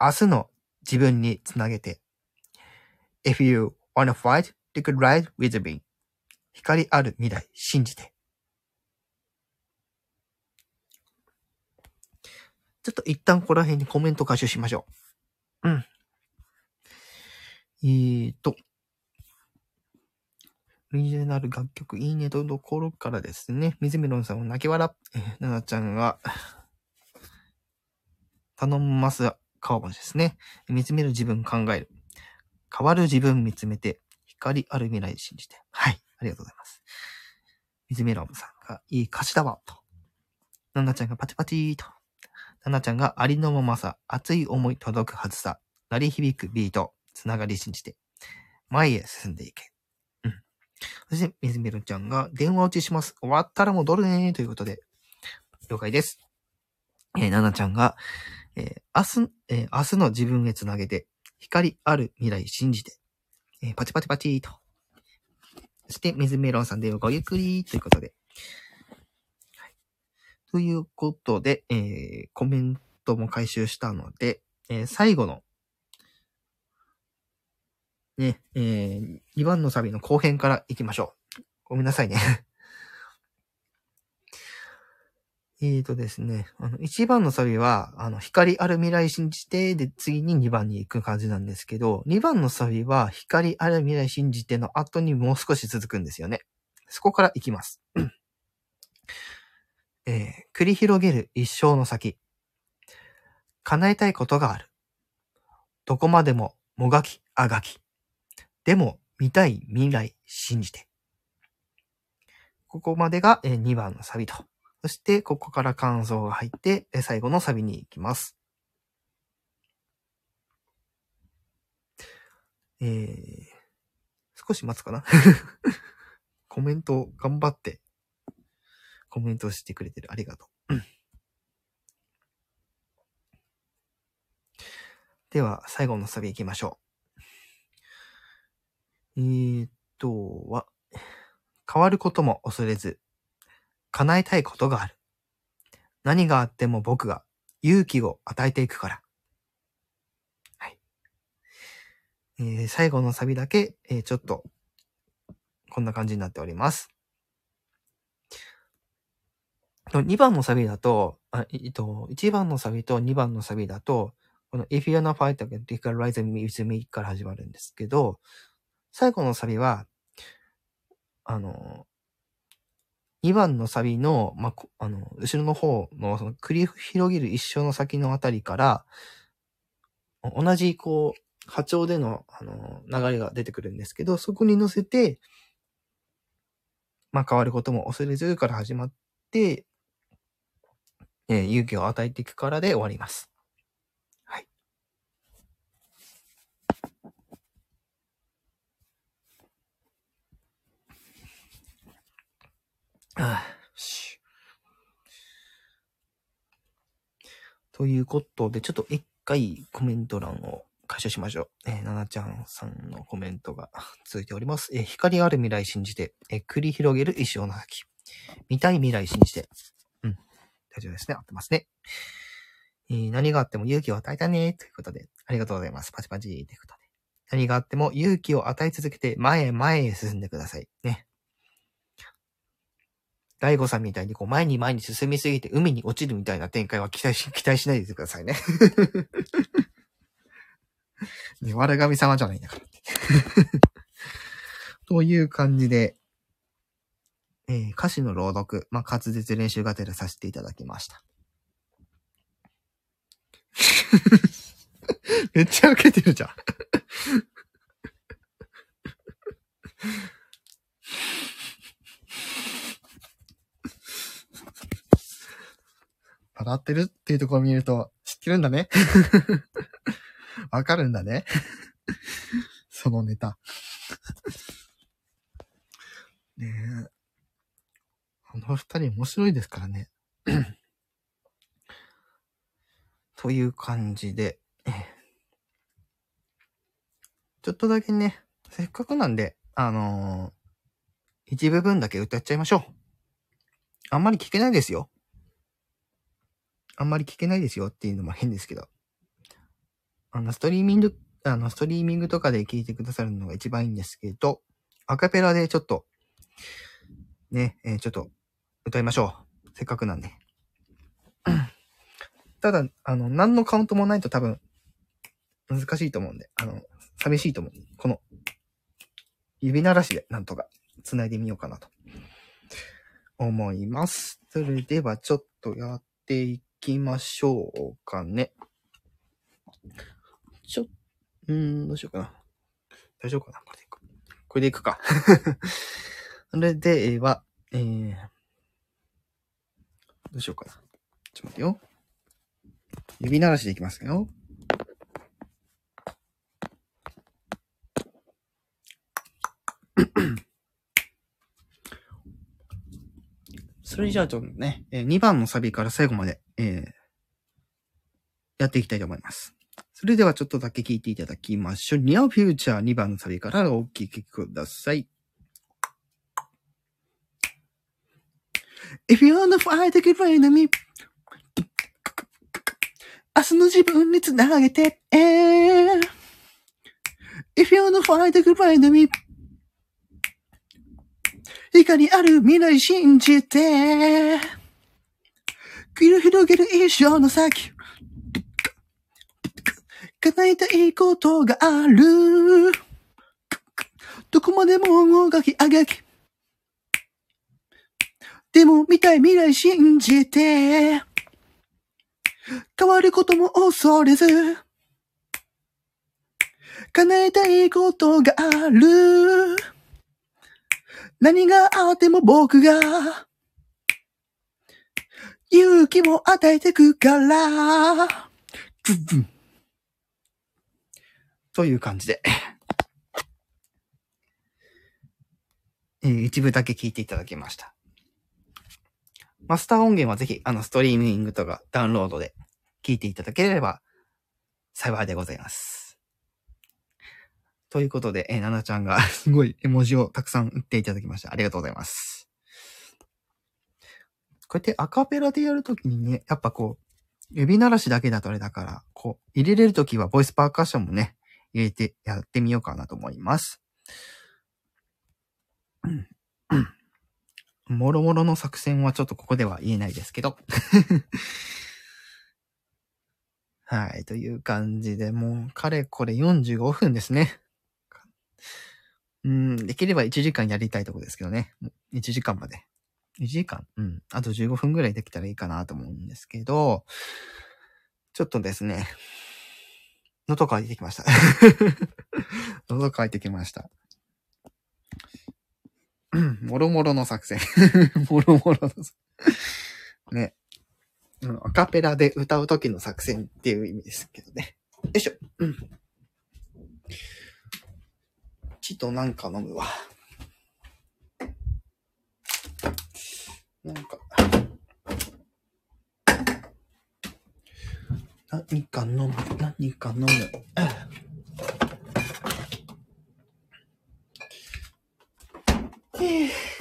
明日の自分につなげて。If you wanna fight, You could ride with me. 光ある未来、信じて。ちょっと一旦ここら辺にコメント回収しましょう。うん。えーと。オリジナル楽曲、いいねとところからですね、水メロンさんを泣き笑え、ななちゃんが、頼ます顔橋ですね。見つめる自分考える。変わる自分見つめて、光ある未来信じて。はい。ありがとうございます。水メロンさんが、いい歌詞だわ、と。ナナちゃんがパチパチーと。ナナちゃんがありのままさ、熱い思い届くはずさ。鳴り響くビート、つながり信じて。前へ進んでいけ。そして、水メロンちゃんが、電話打ちします。終わったら戻るねー、ということで。了解です。えー、ナナちゃんが、えー、明日、えー、明日の自分へつなげて、光ある未来信じて。えー、パチパチパチーと。そして、水メロンさんでごゆっくりということで。はい、ということで、えー、コメントも回収したので、えー、最後の、ね、えー、2番のサビの後編から行きましょう。ごめんなさいね えーとですね、あの、1番のサビは、あの、光ある未来信じて、で、次に2番に行く感じなんですけど、2番のサビは、光ある未来信じての後にもう少し続くんですよね。そこから行きます。えー、繰り広げる一生の先。叶えたいことがある。どこまでももがき、あがき。でも、見たい未来信じて。ここまでが、2番のサビとそして、ここから感想が入って、最後のサビに行きます。えー、少し待つかな コメント頑張って、コメントしてくれてる。ありがとう。では、最後のサビ行きましょう。えーっとは、変わることも恐れず、叶えたいことがある。何があっても僕が勇気を与えていくから。はい。えー最後のサビだけ、えーちょっと、こんな感じになっております。2番のサビだと、あえっと、1番のサビと2番のサビだと、この If you're not fight again, you can rise and with me から始まるんですけど、最後のサビは、あの、2番のサビの、まあ、あの、後ろの方の、その繰り広げる一生の先のあたりから、同じ、こう、波長での、あの、流れが出てくるんですけど、そこに乗せて、まあ、変わることも恐れずから始まって、えー勇気を与えていくからで終わります。あ、し。ということで、ちょっと一回コメント欄を解消しましょう。えー、ななちゃんさんのコメントが続いております。えー光ある未来信じて、えー繰り広げる一生の先。見たい未来信じて。うん。大丈夫ですね。合ってますね。えー何があっても勇気を与えたね。ということで、ありがとうございます。パチパチ。ということで。何があっても勇気を与え続けて、前へ前へ進んでください。ね。大悟さんみたいにこう前に前に進みすぎて海に落ちるみたいな展開は期待し、期待しないでくださいね。ね、悪神様じゃないんだから。という感じで、えー歌詞の朗読、まあ、滑舌練習がてらさせていただきました。めっちゃ受けてるじゃん。笑ってるっていうところを見ると、知ってるんだね。わかるんだね。そのネタ。ねえ。あの二人面白いですからね。という感じで、ちょっとだけね、せっかくなんで、あのー一部分だけ歌っちゃいましょう。あんまり聞けないですよ。あんまり聞けないですよっていうのも変ですけど。あの、ストリーミング、あの、ストリーミングとかで聞いてくださるのが一番いいんですけど、アカペラでちょっと、ね、えーちょっと歌いましょう。せっかくなんで。ただ、あの、何のカウントもないと多分、難しいと思うんで、あの、寂しいと思う。この、指鳴らしでなんとか繋いでみようかなと思います。それではちょっとやっていきましょうかね。ちょ、うーん、どうしようかな。大丈夫かな？これでいく。これでいくか。それでは、えー、どうしようかな。ちょっと待ってよ。指鳴らしでいきますよ。それじゃあちょっとね、2番のサビから最後まで、えー、やっていきたいと思います。それではちょっとだけ聞いていただきましょう。Near Future 2番のサビからお聞きください。If you wanna fight the good enemy, 明日の自分につなげて、えー、If you wanna fight the good enemy, 光ある未来信じて、繰り広げる一生の先、叶えたいことがある。どこまでも動き上げき。でも見たい未来信じて、変わることも恐れず、叶えたいことがある。何があっても僕が勇気も与えてくから。という感じで。えー一部だけ聞いていただきました。マスター音源はぜひ、あの、ストリーミングとかダウンロードで聞いていただければ幸いでございます。ということで、えー、ななちゃんがすごい絵文字をたくさん打っていただきました。ありがとうございます。こうやってアカペラでやるときにね、やっぱこう、指鳴らしだけだとあれだから、こう、入れれるときはボイスパーカッションもね、入れてやってみようかなと思います。もろもろの作戦はちょっとここでは言えないですけど。はい、という感じで、もう、かれこれ45分ですね。うん、できれば1時間やりたいとこですけどね。1時間まで。1時間？うん。あと15分ぐらいできたらいいかなと思うんですけど、ちょっとですね、喉乾いてきました。喉乾いてきました。もろもろの作戦。もろもろの作戦ね。アカペラで歌う時の作戦っていう意味ですけどね。よいしょ。うん。ちとなんか飲むわ。なんか。何か飲む、何か飲む。あへえう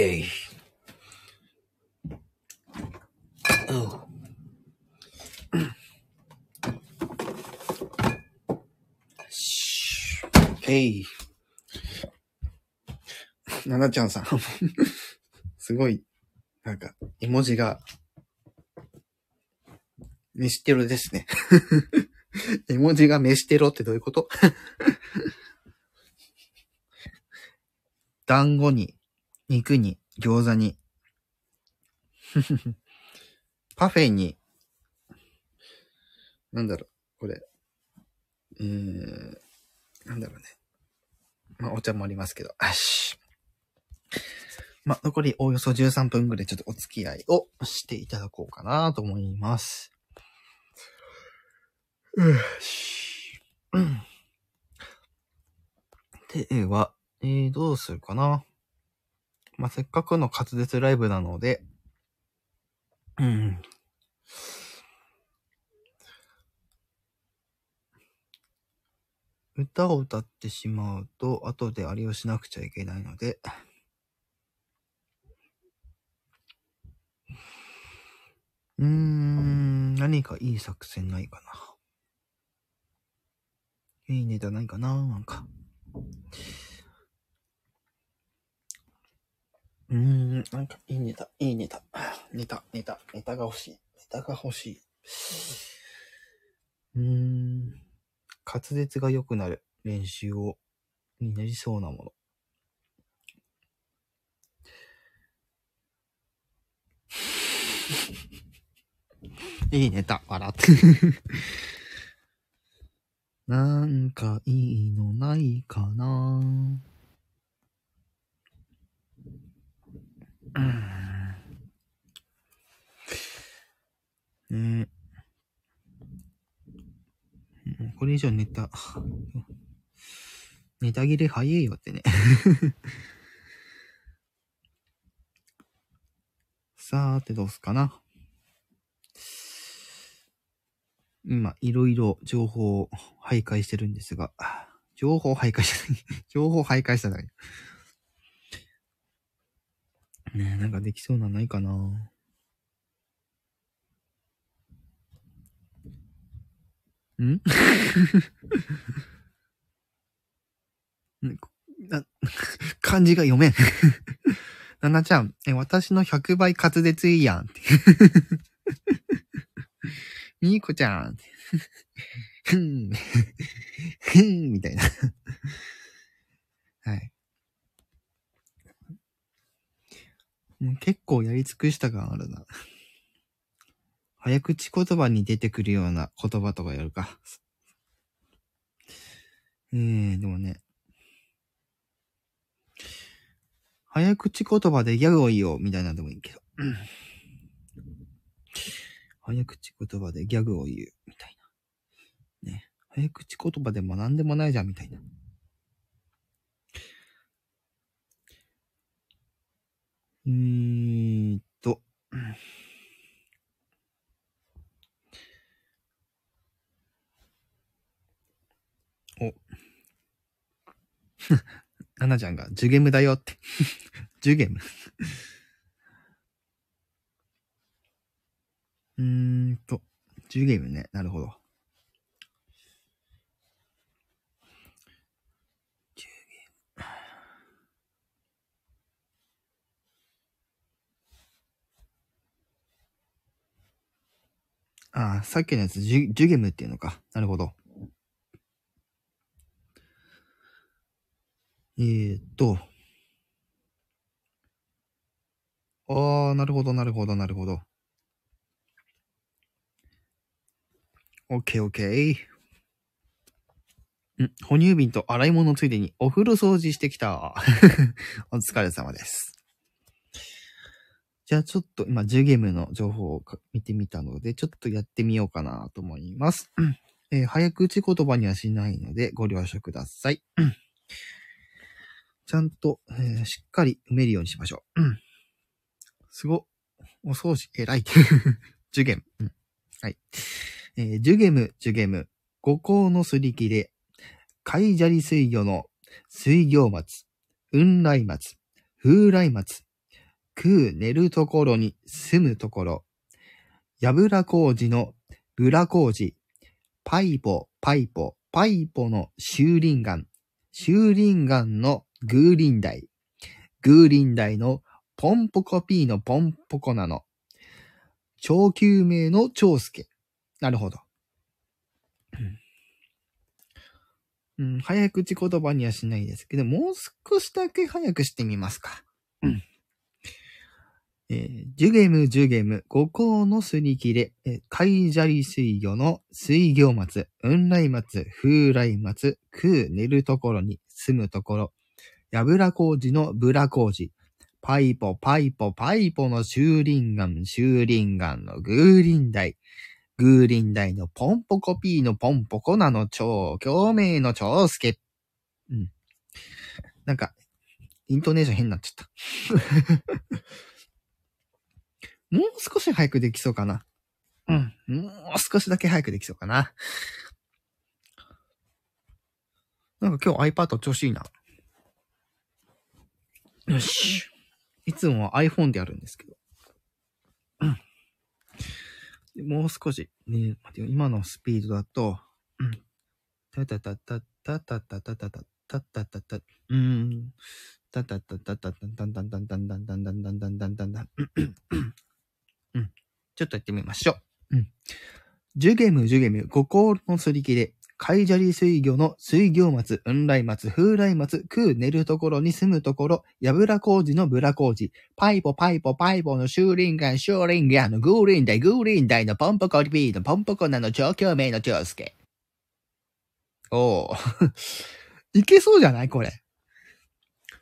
オッケー。おしオッケー。ななちゃんさん。すごい、なんか、絵文字が、飯テロですね。絵文字が飯テロってどういうこと？団子に、肉に、餃子に、パフェに、なんだろう、これ。うーん、なんだろうね。まあ、お茶もありますけど、よし。まあ、残りおおよそ13分ぐらいちょっとお付き合いをしていただこうかなと思います。よし。うん。では、えー、どうするかな。まあ、せっかくの滑舌ライブなので、うん。歌を歌ってしまうと、後であれをしなくちゃいけないので、うーん、何かいい作戦ないかな。いいネタないかななんか。うーん、なんかいいネタ、いいネタ。ネタ、ネタ、ネタが欲しい。ネタが欲しい。うーん、滑舌が良くなる練習を、になりそうなもの。いいネタ、笑って。なんかいいのないかな？うん。ねえ。もうこれ以上ネタ、ネタ切れ早いよってね。さーてどうすかな。今、いろいろ情報を徘徊してるんですが、情報徘徊してない。情報徘徊しただけ。ねえ、なんかできそうなのないかな。ん？んな漢字が読めん。ななちゃん、え、私の100倍滑舌いいやん。みーこちゃん。ふん。ふん、みたいな。はい。もう結構やり尽くした感あるな。早口言葉に出てくるような言葉とかやるか。えー、でもね。早口言葉でギャグを言おうみたいなのでもいいけど。早口言葉でギャグを言うみたいな。ね。早口言葉でも何でもないじゃんみたいな。えーっと。お。ななちゃんが、ジュゲムだよって。ジュゲムうーんと、ジュゲムね。なるほど。ああ、さっきのやつ、ジュジュゲムっていうのか。なるほど。えー、っと。ああ、なるほど、なるほど、なるほど。オッケーオッケー。ん、哺乳瓶と洗い物ついでにお風呂掃除してきた。お疲れ様です。じゃあちょっと今、ジュゲムの情報をか見てみたので、ちょっとやってみようかなと思います。えー早口言葉にはしないのでご了承ください。ちゃんと、えーしっかり埋めるようにしましょう。すご。お掃除、偉い。ジュゲム。うんはい。えージュゲム、ジュゲム。五行のすり切れ。海砂利水魚の水魚松。雲来松。風来松。食う寝るところに住むところ。やぶら工事のぶら工事。パイポ、パイポ、パイポの修林岩。修林岩のグーリンダイ。グーリンダイのポンポコピーのポンポコなの。長久名の長介。なるほど。うん、早口言葉にはしないですけど、もう少しだけ早くしてみますか。うん。えージュゲム、ジュゲム、五行のすり切れ、えー海砂利水魚の水魚松、雲来松、風来松、食う寝るところに住むところ、やぶら工事のぶら工事、パイポ、パイポ、パイポの修林岩、修林岩のグーリンダイ、グーリンダイのポンポコピーのポンポコなの超共鳴の超助。うん。なんか、イントネーション変になっちゃった。もう少し早くできそうかな。うん。もう少しだけ早くできそうかな。なんか今日 iPad 調子いいな。よし。いつもは iPhone でやるんですけど。うん。でもう少し、ね、待ってよ今のスピードだと、うん。たたたたたたたたたたたたたた、うーん。たたたたたたたんたんたんたんたんたんたんたんたんたんたんたん。うん。ちょっとやってみましょう。うん。ジュゲムジュゲム、五行のすり切れ、海砂利水魚の水魚松、雲来松、風来松、食う寝るところに住むところ、やぶら工事のぶら工事、パイポパイポパイポの修林岩、修林岩のグーリンダイ、グーリンダイのポンポコリピーのポンポコなの超共鳴の超助。おー。いけそうじゃない？これ。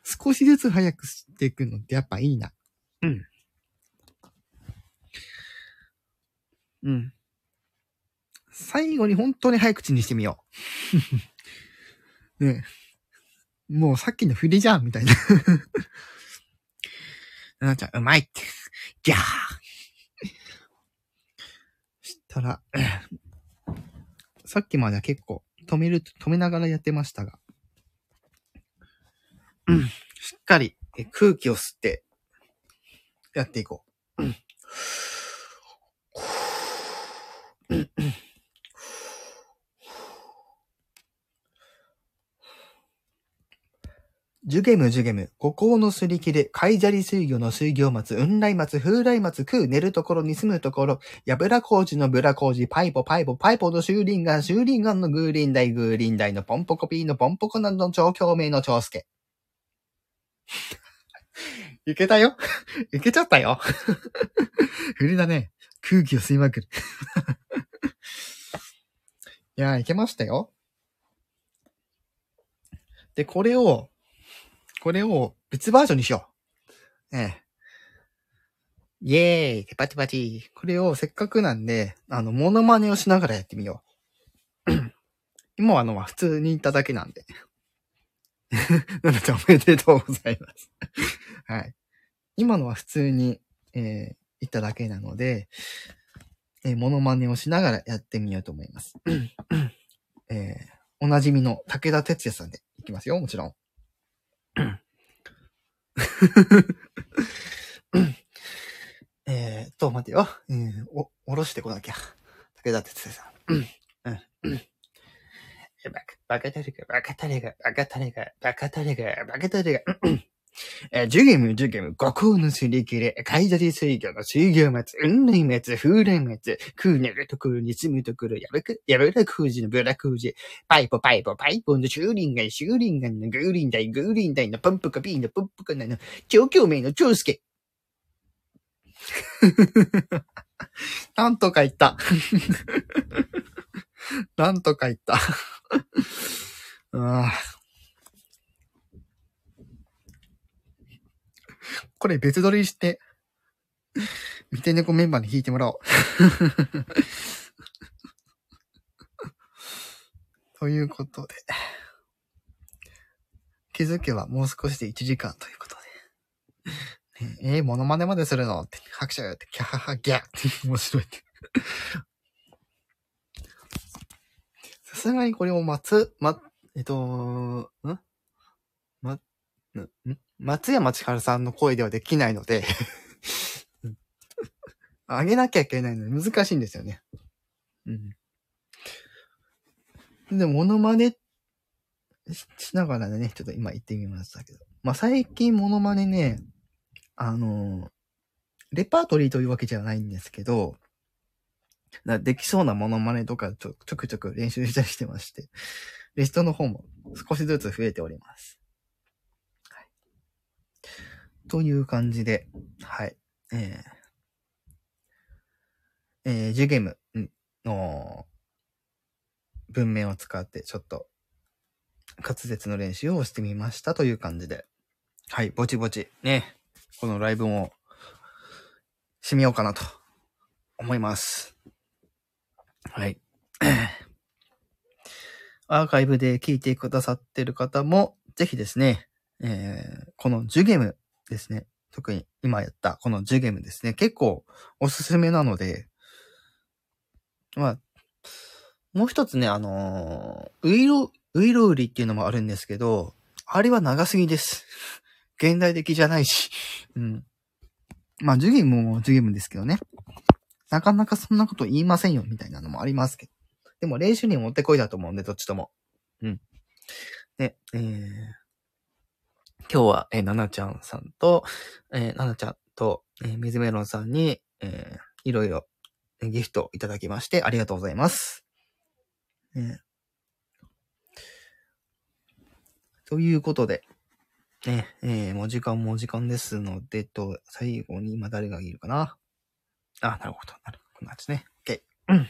少しずつ早くしていくのってやっぱいいな。うん。うん。最後に本当に早口にしてみよう。ねもうさっきの振りじゃんみたいな。ななちゃん、うまいって。ギャーしたら、さっきまでは結構止める、止めながらやってましたが、うん、しっかり空気を吸ってやっていこう。うんジュゲムジュゲム、五行のすり切れ、海砂利水魚の水魚松、雲来松、風来松、食う寝るところに住むところ、やぶら工事のぶら工事、パイポパイポパイポの修林岩、修林岩のグーリンダイ、グーリンダイのポンポコピーのポンポコなどの超共鳴の超助。いけたよ。いけちゃったよ。振りだね。空気を吸いまくる。いやー、いけましたよ。で、これを、これを別バージョンにしよう。ええ。イェーイテパテパチこれをせっかくなんで、あの、モノマネをしながらやってみよう。今はあの、普通に言っただけなんで。なのでおめでとうございます。はい。今のは普通に、えー、言っただけなので、えー、モノマネをしながらやってみようと思います。えー、おなじみの武田鉄矢さんでいきますよ、もちろん。えーっと、待てよ。えー、お、おろしてこなきゃ。武田鉄矢さん。うん。うん。バカ、バカタレが、バカタレが、バカタレが、バカタレが、バカタレが、えー、ジュゲム、ジュゲム、五行のすり切れ、海砂水魚の水魚松、雲類滅、風来滅、クーネルとくる、につむとくる、やぶく、やぶらくじのブラクジ、パイポパイポパイポのシューリンガイ、シューリンガイのグーリンダイ、グーリンダイのパンプカピーのプンプカナの、超強名の超助。なんとか言った。なんとか言った。ああこれ別撮りして、見て猫メンバーに弾いてもらおう。ということで。気づけばもう少しで1時間ということで。ねえー、モノマネまでするのって、拍手って、キャハハギャーって面白いって。さすがにこれを待つ、ま、えっと、ん？ま、ん松山千春さんの声ではできないので あげなきゃいけないので難しいんですよね。うん。で、モノマネしながらね、ちょっと今言ってみましたけど。まあ、最近モノマネね、あの、レパートリーというわけじゃないんですけど、なできそうなモノマネとかちょちょくちょく練習したりしてまして、リストの方も少しずつ増えております。という感じで、はい。えー、えー、ジュゲムの文面を使ってちょっと滑舌の練習をしてみましたという感じで、はい、ぼちぼちね、このライブも締めようかなと思います。はい。アーカイブで聞いてくださってる方も、ぜひですね、えー、このジュゲムですね。特に今やったこのジュゲームですね。結構おすすめなので、まあ、もう一つね、あのーウイロ、ウイロウリっていうのもあるんですけど、あれは長すぎです。現代的じゃないし。うん。まあ、ジュゲムもジュゲムですけどね。なかなかそんなこと言いませんよ、みたいなのもありますけど。でも練習にもってこいだと思うんで、どっちとも。うん。で、えー、今日は、えー、ななちゃんさんと、えー、ななちゃんと、えー、水メロンさんに、えー、いろいろ、えギフトいただきまして、ありがとうございます。ねということで、ね、えー、もう時間も時間ですので、と、最後に今誰がいるかな？あ、なるほど。なるほど。こんな感じね。OK。うん。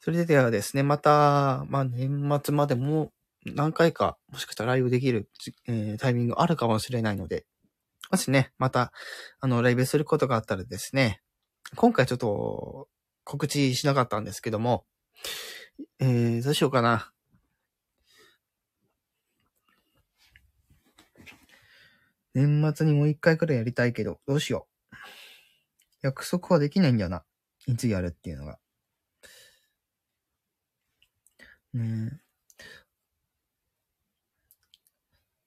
それではですね、また、まあ、年末までも何回か、もしかしたらライブできる、えータイミングあるかもしれないので、もしね、また、あの、ライブすることがあったらですね、今回ちょっと告知しなかったんですけども、えー、どうしようかな。年末にもう一回くらいやりたいけど、どうしよう。約束はできないんだよな。いつやるっていうのが。ねえ。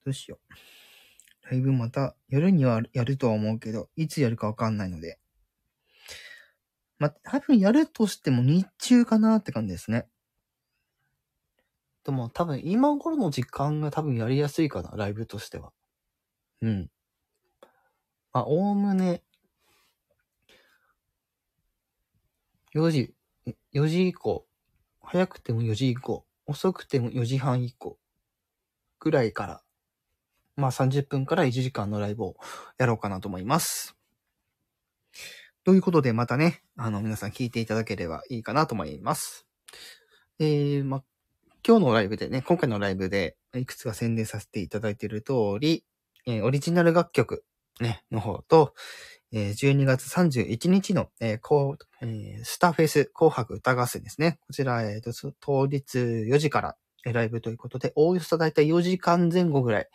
どうしよう。ライブまた夜にはやるとは思うけど、いつやるかわかんないので。ま、多分やるとしても日中かなって感じですね。でも多分今頃の時間が多分やりやすいかな、ライブとしては。うん。まあ、おおむね、4時、4時以降、早くても4時以降、遅くても4時半以降、ぐらいからまあ30分から1時間のライブをやろうかなと思います。ということで、またね、あの、皆さん聞いていただければいいかなと思います。えー、まあ、今日のライブでね、今回のライブで、いくつか宣伝させていただいている通り、えーオリジナル楽曲、ね、の方と、えー12月31日の、えーこうえースターフェス紅白歌合戦ですね。こちら、えーと、当日4時から、えーライブということで、おおよそだいたい4時間前後ぐらい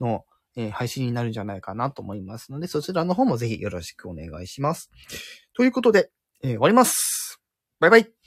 の、えー配信になるんじゃないかなと思いますので、そちらの方もぜひよろしくお願いします。ということで、えー終わります。バイバイ